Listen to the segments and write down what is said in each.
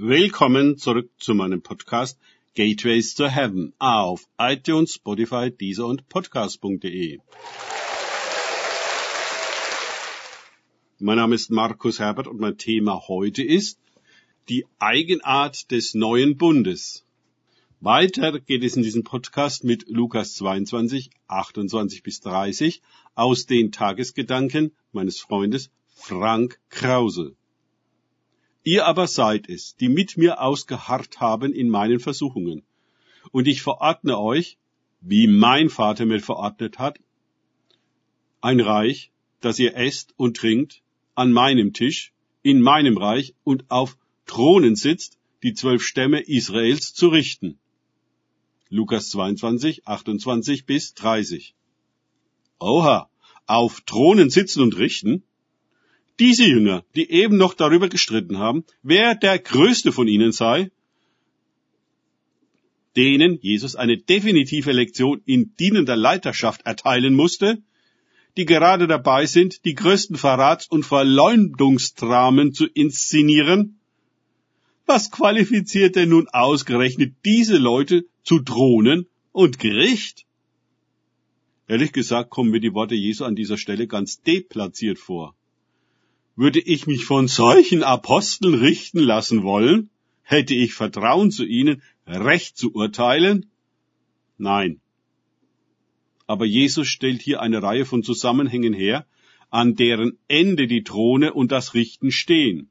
Willkommen zurück zu meinem Podcast Gateways to Heaven auf iTunes, Spotify, Deezer und Podcast.de. Mein Name ist Markus Herbert und mein Thema heute ist die Eigenart des neuen Bundes. Weiter geht es in diesem Podcast mit Lukas 22, 28 bis 30 aus den Tagesgedanken meines Freundes Frank Krause. Ihr aber seid es, die mit mir ausgeharrt haben in meinen Versuchungen. Und ich verordne euch, wie mein Vater mir verordnet hat, ein Reich, das ihr esst und trinkt, an meinem Tisch, in meinem Reich und auf Thronen sitzt, die zwölf Stämme Israels zu richten. Lukas 22, 28 bis 30. Oha, auf Thronen sitzen und richten? Diese Jünger, die eben noch darüber gestritten haben, wer der größte von ihnen sei, denen Jesus eine definitive Lektion in dienender Leiterschaft erteilen musste, die gerade dabei sind, die größten Verrats- und Verleumdungsdramen zu inszenieren? Was qualifiziert denn nun ausgerechnet diese Leute zu Thronen und Gericht? Ehrlich gesagt kommen mir die Worte Jesu an dieser Stelle ganz deplatziert vor. Würde ich mich von solchen Aposteln richten lassen wollen? Hätte ich Vertrauen zu ihnen, Recht zu urteilen? Nein. Aber Jesus stellt hier eine Reihe von Zusammenhängen her, an deren Ende die Throne und das Richten stehen.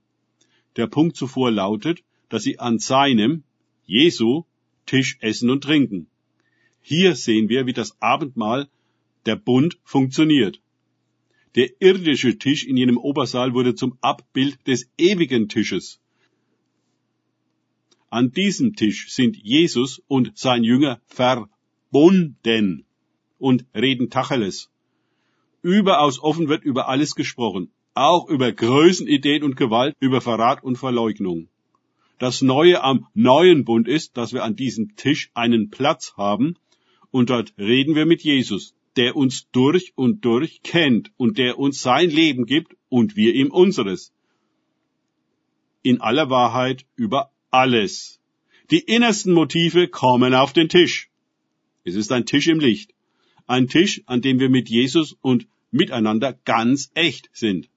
Der Punkt zuvor lautet, dass sie an seinem, Jesu, Tisch essen und trinken. Hier sehen wir, wie das Abendmahl, der Bund, funktioniert. Der irdische Tisch in jenem Obersaal wurde zum Abbild des ewigen Tisches. An diesem Tisch sind Jesus und sein Jünger verbunden und reden Tacheles. Überaus offen wird über alles gesprochen, auch über Größenideen und Gewalt, über Verrat und Verleugnung. Das Neue am neuen Bund ist, dass wir an diesem Tisch einen Platz haben und dort reden wir mit Jesus, der uns durch und durch kennt und der uns sein Leben gibt und wir ihm unseres. In aller Wahrheit über alles. Die innersten Motive kommen auf den Tisch. Es ist ein Tisch im Licht. Ein Tisch, an dem wir mit Jesus und miteinander ganz echt sind.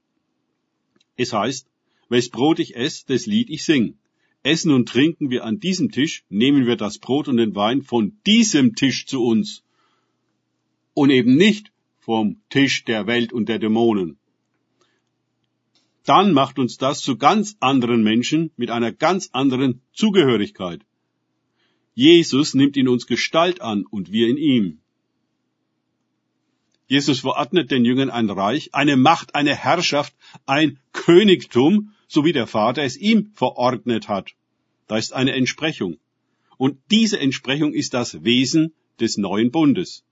Es heißt, wes Brot ich esse, das Lied ich sing. Essen und trinken wir an diesem Tisch, nehmen wir das Brot und den Wein von diesem Tisch zu uns und eben nicht vom Tisch der Welt und der Dämonen. Dann macht uns das zu ganz anderen Menschen mit einer ganz anderen Zugehörigkeit. Jesus nimmt in uns Gestalt an und wir in ihm. Jesus verordnet den Jüngern ein Reich, eine Macht, eine Herrschaft, ein Königtum, so wie der Vater es ihm verordnet hat. Da ist eine Entsprechung. Und diese Entsprechung ist das Wesen des neuen Bundes.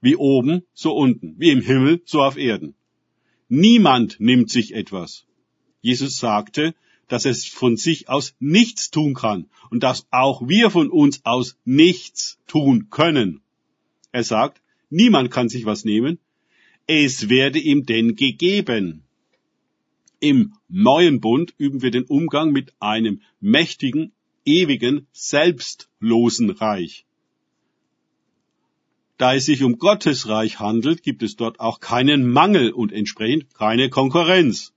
Wie oben, so unten, wie im Himmel, so auf Erden. Niemand nimmt sich etwas. Jesus sagte, dass es von sich aus nichts tun kann und dass auch wir von uns aus nichts tun können. Er sagt, niemand kann sich was nehmen, es werde ihm denn gegeben. Im neuen Bund üben wir den Umgang mit einem mächtigen, ewigen, selbstlosen Reich. Da es sich um Gottes Reich handelt, gibt es dort auch keinen Mangel und entsprechend keine Konkurrenz.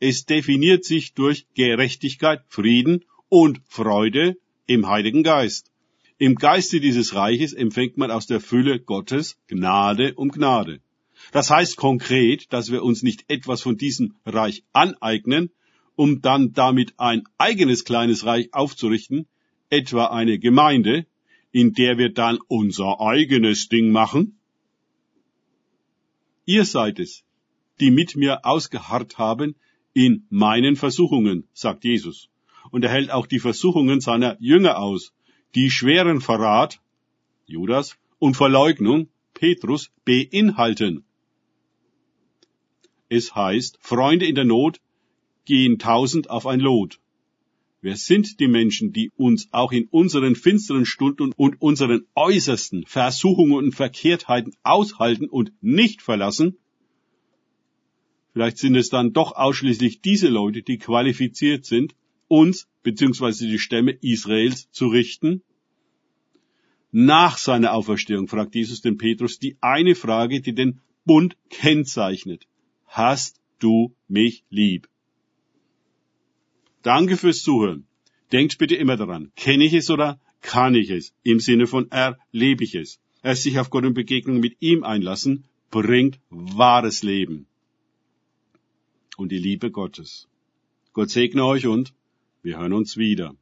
Es definiert sich durch Gerechtigkeit, Frieden und Freude im Heiligen Geist. Im Geiste dieses Reiches empfängt man aus der Fülle Gottes Gnade um Gnade. Das heißt konkret, dass wir uns nicht etwas von diesem Reich aneignen, um dann damit ein eigenes kleines Reich aufzurichten, etwa eine Gemeinde, in der wir dann unser eigenes Ding machen? Ihr seid es, die mit mir ausgeharrt haben in meinen Versuchungen, sagt Jesus. Und er hält auch die Versuchungen seiner Jünger aus, die schweren Verrat, Judas, und Verleugnung, Petrus, beinhalten. Es heißt, Freunde in der Not gehen tausend auf ein Lot. Wer sind die Menschen, die uns auch in unseren finsteren Stunden und unseren äußersten Versuchungen und Verkehrtheiten aushalten und nicht verlassen? Vielleicht sind es dann doch ausschließlich diese Leute, die qualifiziert sind, uns bzw. die Stämme Israels zu richten? Nach seiner Auferstehung fragt Jesus den Petrus die eine Frage, die den Bund kennzeichnet. Hast du mich lieb? Danke fürs Zuhören. Denkt bitte immer daran, kenne ich es oder kann ich es? Im Sinne von erlebe ich es. Erst sich auf Gott und Begegnung mit ihm einlassen, bringt wahres Leben. Und die Liebe Gottes. Gott segne euch und wir hören uns wieder.